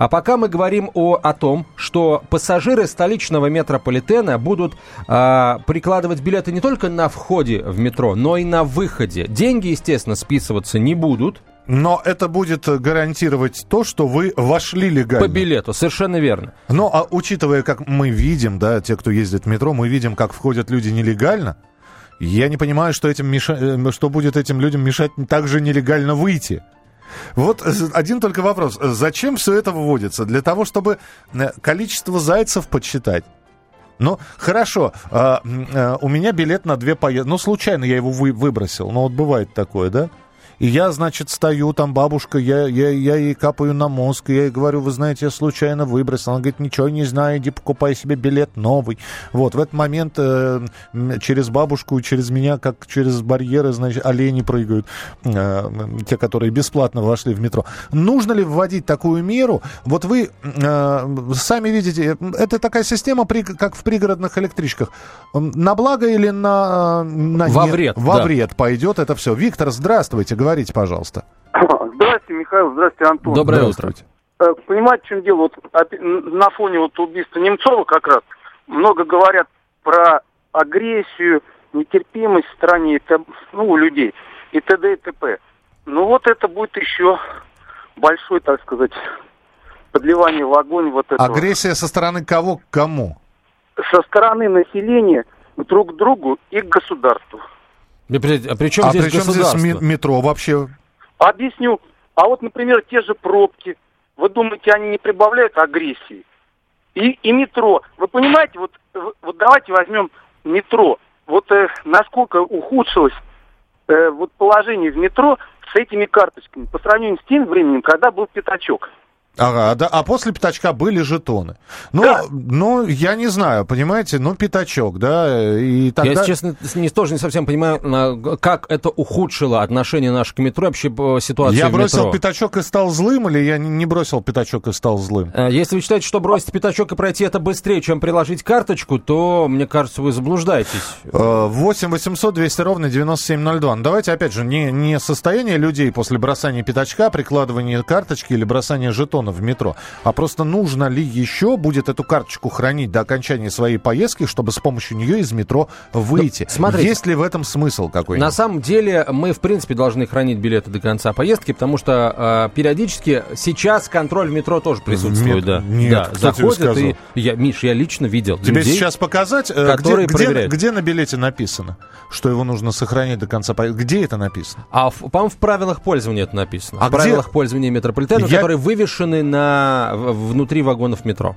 А пока мы говорим о, о том, что пассажиры столичного метрополитена будут э, прикладывать билеты не только на входе в метро, но и на выходе. Деньги, естественно, списываться не будут. Но это будет гарантировать то, что вы вошли легально. По билету, совершенно верно. Но а учитывая, как мы видим, да, те, кто ездит в метро, мы видим, как входят люди нелегально. Я не понимаю, что, этим меша... Э, что будет этим людям мешать также нелегально выйти. Вот э, один только вопрос. Зачем все это вводится? Для того, чтобы э, количество зайцев подсчитать? Ну, хорошо, а, у меня билет на две поездки. Ну, случайно я его вы, выбросил. Ну, вот бывает такое, да? И я, значит, стою, там бабушка, я, я, я ей капаю на мозг, и я ей говорю, вы знаете, я случайно выбросил. Она говорит, ничего не знаю, иди покупай себе билет новый. Вот, в этот момент э, через бабушку через меня, как через барьеры, значит, олени прыгают, э, те, которые бесплатно вошли в метро. Нужно ли вводить такую меру? Вот вы э, сами видите, это такая система, при, как в пригородных электричках. На благо или на... на во вред. Во да. вред пойдет это все. Виктор, здравствуйте, говорите пожалуйста. Здравствуйте, Михаил. Здравствуйте, Антон. Доброе утро. Э, понимаете, в чем дело? Вот на фоне вот убийства Немцова как раз много говорят про агрессию, нетерпимость в стране, ну, у людей, и т.д. и т.п. Ну вот это будет еще большой, так сказать, подливание в огонь вот этого. Агрессия со стороны кого к кому? Со стороны населения друг к другу и к государству. А при чем а здесь при чем здесь метро вообще? Объясню. А вот, например, те же пробки. Вы думаете, они не прибавляют агрессии? И, и метро. Вы понимаете, вот, вот давайте возьмем метро. Вот э, насколько ухудшилось э, вот положение в метро с этими карточками по сравнению с тем временем, когда был пятачок. Ага, да, а после пятачка были жетоны. Ну, да. ну, я не знаю, понимаете, ну, пятачок, да, и тогда... Я, если честно, не, тоже не совсем понимаю, как это ухудшило отношение наших к метро, вообще ситуацию Я бросил метро. пятачок и стал злым, или я не бросил пятачок и стал злым? Э, если вы считаете, что бросить пятачок и пройти это быстрее, чем приложить карточку, то, мне кажется, вы заблуждаетесь. 8 800 200 ровно 9702. Ну, давайте, опять же, не, не состояние людей после бросания пятачка, прикладывания карточки или бросания жетона в метро, а просто нужно ли еще будет эту карточку хранить до окончания своей поездки, чтобы с помощью нее из метро выйти. Ну, смотрите, Есть ли в этом смысл какой-нибудь? На самом деле мы, в принципе, должны хранить билеты до конца поездки, потому что э, периодически сейчас контроль в метро тоже присутствует. Нет, да. Нет, да, заходят и... Я, Миш, я лично видел Тебе людей, сейчас показать, э, где, где, где на билете написано, что его нужно сохранять до конца поездки? Где это написано? А, по-моему, в правилах пользования это написано. А в где? правилах пользования метрополитена, я... которые на, внутри вагонов метро.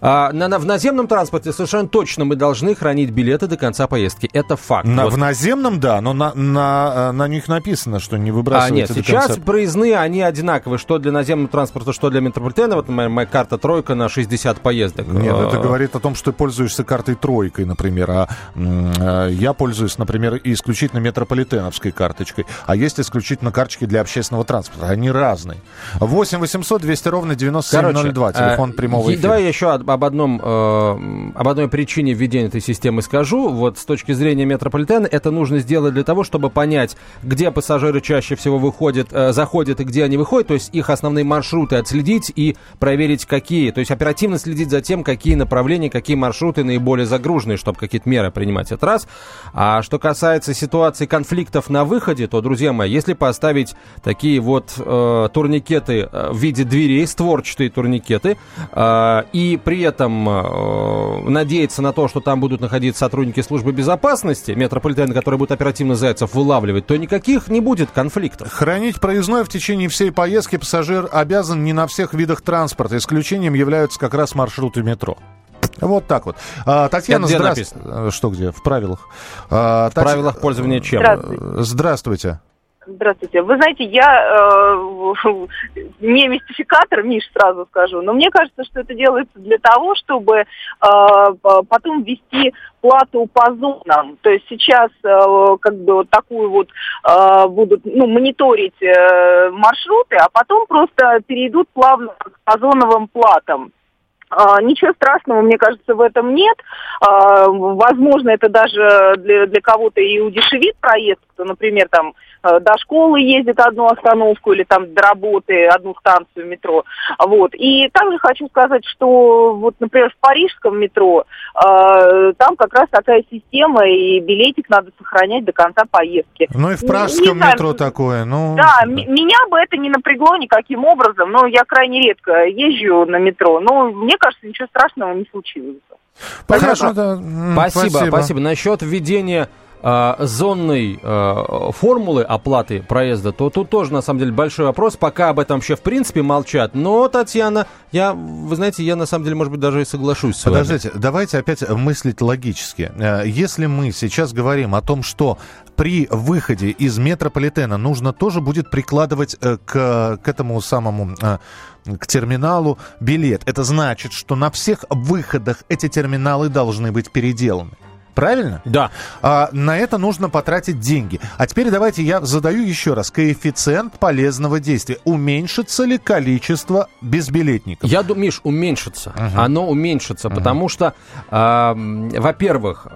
А, на, на, в наземном транспорте совершенно точно мы должны хранить билеты до конца поездки. Это факт. На, вот. В наземном, да, но на, на, э, на них написано, что не выбрасывайте А нет, сейчас конца... проездные, они одинаковые, что для наземного транспорта, что для метрополитена. Вот моя, моя карта тройка на 60 поездок. Нет, это а. говорит о том, что ты пользуешься картой тройкой, например. А э, я пользуюсь, например, исключительно метрополитеновской карточкой. А есть исключительно карточки для общественного транспорта. Они разные. 8 800 200 ровно 9702. Короче, телефон прямого эфира. Давай еще об, одном, э, об одной причине введения этой системы скажу. Вот с точки зрения метрополитена это нужно сделать для того, чтобы понять, где пассажиры чаще всего выходят, э, заходят и где они выходят, то есть их основные маршруты отследить и проверить, какие. То есть оперативно следить за тем, какие направления, какие маршруты наиболее загруженные, чтобы какие-то меры принимать. Это раз. А что касается ситуации конфликтов на выходе, то, друзья мои, если поставить такие вот э, турникеты э, в виде дверей, створчатые турникеты, э, и при этом э, надеяться на то, что там будут находиться сотрудники службы безопасности, метрополитена, которые будут оперативно зайцев вылавливать, то никаких не будет конфликтов. Хранить проездной в течение всей поездки пассажир обязан не на всех видах транспорта. Исключением являются как раз маршруты метро. Вот так вот. А, Татьяна, где здравствуйте. Что где? В правилах. А, в Тать... правилах пользования чем? Здравствуйте. Здравствуйте. Здравствуйте. Вы знаете, я э, не мистификатор, Миш, сразу скажу, но мне кажется, что это делается для того, чтобы э, потом ввести плату по зонам. То есть сейчас э, как бы вот такую вот э, будут ну, мониторить э, маршруты, а потом просто перейдут плавно к зоновым платам. А, ничего страшного, мне кажется, в этом нет. А, возможно, это даже для, для кого-то и удешевит проезд, кто, например, там до школы ездит одну остановку или там до работы одну станцию метро. Вот. И также хочу сказать, что вот, например, в парижском метро э, там как раз такая система, и билетик надо сохранять до конца поездки. Ну и в пражском не, не метро такое, ну... Да, меня бы это не напрягло никаким образом, но я крайне редко езжу на метро, но мне кажется, ничего страшного не случилось. Хорошо, да. спасибо, спасибо. спасибо. Насчет введения э, зонной э, формулы оплаты проезда, то тут тоже, на самом деле, большой вопрос. Пока об этом вообще, в принципе, молчат. Но, Татьяна, я, вы знаете, я, на самом деле, может быть, даже и соглашусь с Подождите, давайте опять мыслить логически. Э, если мы сейчас говорим о том, что при выходе из метрополитена нужно тоже будет прикладывать э, к, к этому самому э, к терминалу билет. Это значит, что на всех выходах эти терминалы должны быть переделаны. Правильно? Да. А, на это нужно потратить деньги. А теперь давайте я задаю еще раз. Коэффициент полезного действия. Уменьшится ли количество безбилетников? Я думаю, Миш, уменьшится. Угу. Оно уменьшится, угу. потому что, э, во-первых,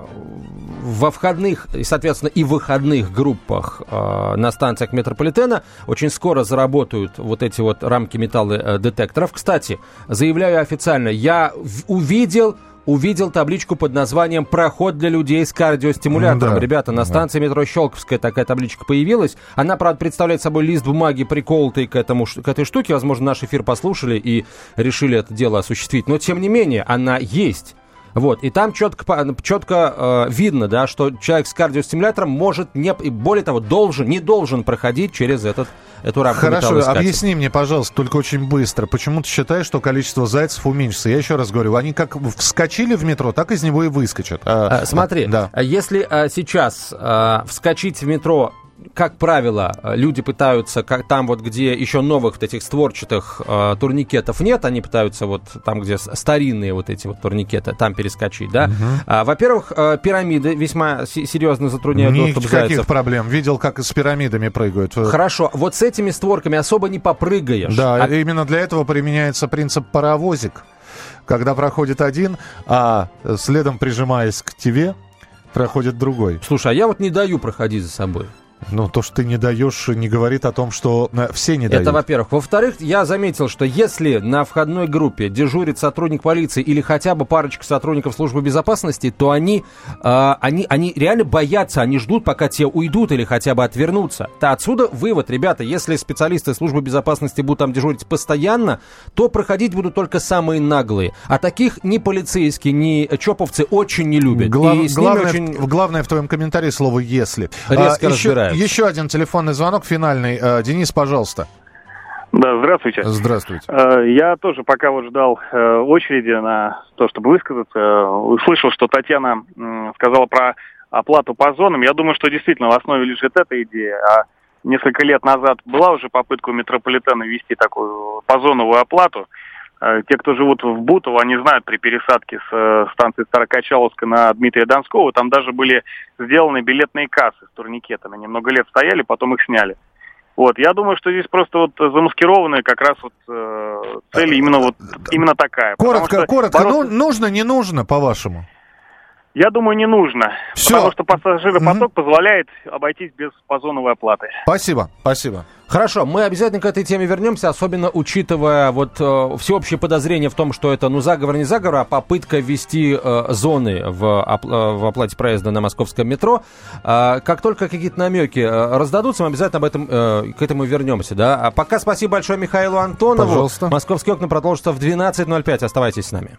во входных и, соответственно, и выходных группах э, на станциях метрополитена очень скоро заработают вот эти вот рамки металлодетекторов. Кстати, заявляю официально, я увидел увидел табличку под названием «Проход для людей с кардиостимулятором». Да. Ребята, на станции метро Щелковская такая табличка появилась. Она, правда, представляет собой лист бумаги, приколотый к, этому, к этой штуке. Возможно, наш эфир послушали и решили это дело осуществить. Но, тем не менее, она есть. Вот, и там четко, четко э, видно, да, что человек с кардиостимулятором может не, и более того, должен, не должен проходить через этот, эту рамку Хорошо, объясни мне, пожалуйста, только очень быстро, почему ты считаешь, что количество зайцев уменьшится? Я еще раз говорю, они как вскочили в метро, так из него и выскочат. А, а, смотри, да. если а, сейчас а, вскочить в метро как правило, люди пытаются, как там вот, где еще новых вот этих створчатых э, турникетов нет, они пытаются вот там, где старинные вот эти вот турникеты, там перескочить, да. Угу. А, во-первых, э, пирамиды весьма серьезно затрудняют Никаких доступ зайцев. проблем. Видел, как с пирамидами прыгают. Хорошо, вот с этими створками особо не попрыгаешь. Да, а... именно для этого применяется принцип паровозик. Когда проходит один, а следом прижимаясь к тебе, проходит другой. Слушай, а я вот не даю проходить за собой. Ну, то, что ты не даешь, не говорит о том, что э, все не дают. Это, во-первых. Во-вторых, я заметил, что если на входной группе дежурит сотрудник полиции или хотя бы парочка сотрудников службы безопасности, то они, э, они, они реально боятся, они ждут, пока те уйдут или хотя бы отвернутся. То отсюда вывод, ребята, если специалисты службы безопасности будут там дежурить постоянно, то проходить будут только самые наглые. А таких ни полицейские, ни чоповцы очень не любят. Глав, главное, очень... главное в твоем комментарии слово «если». Резко а, разбирают. Еще один телефонный звонок финальный. Э, Денис, пожалуйста. Да, здравствуйте. Здравствуйте. Э, я тоже пока вот ждал э, очереди на то, чтобы высказаться, услышал, что Татьяна сказала про оплату по зонам. Я думаю, что действительно в основе лежит эта идея. А несколько лет назад была уже попытка у метрополитена ввести такую позоновую оплату. Те, кто живут в Бутово, они знают при пересадке с станции Старокачаловска на Дмитрия Донского, там даже были сделаны билетные кассы с турникетами. Они много лет стояли, потом их сняли. Вот, я думаю, что здесь просто вот замаскированная как раз вот э, цель именно вот именно такая. Коротко, коротко, бороться... ну, нужно, не нужно, по-вашему? Я думаю, не нужно. Все. Потому что пассажиропоток угу. позволяет обойтись без позоновой оплаты. Спасибо, спасибо. Хорошо, мы обязательно к этой теме вернемся, особенно учитывая вот э, всеобщее подозрение в том, что это, ну, заговор не заговор, а попытка ввести э, зоны в, оп- э, в оплате проезда на московском метро. Э, как только какие-то намеки э, раздадутся, мы обязательно об этом, э, к этому вернемся, да. А пока спасибо большое Михаилу Антонову. Пожалуйста. Московские окна продолжатся в 12.05. Оставайтесь с нами.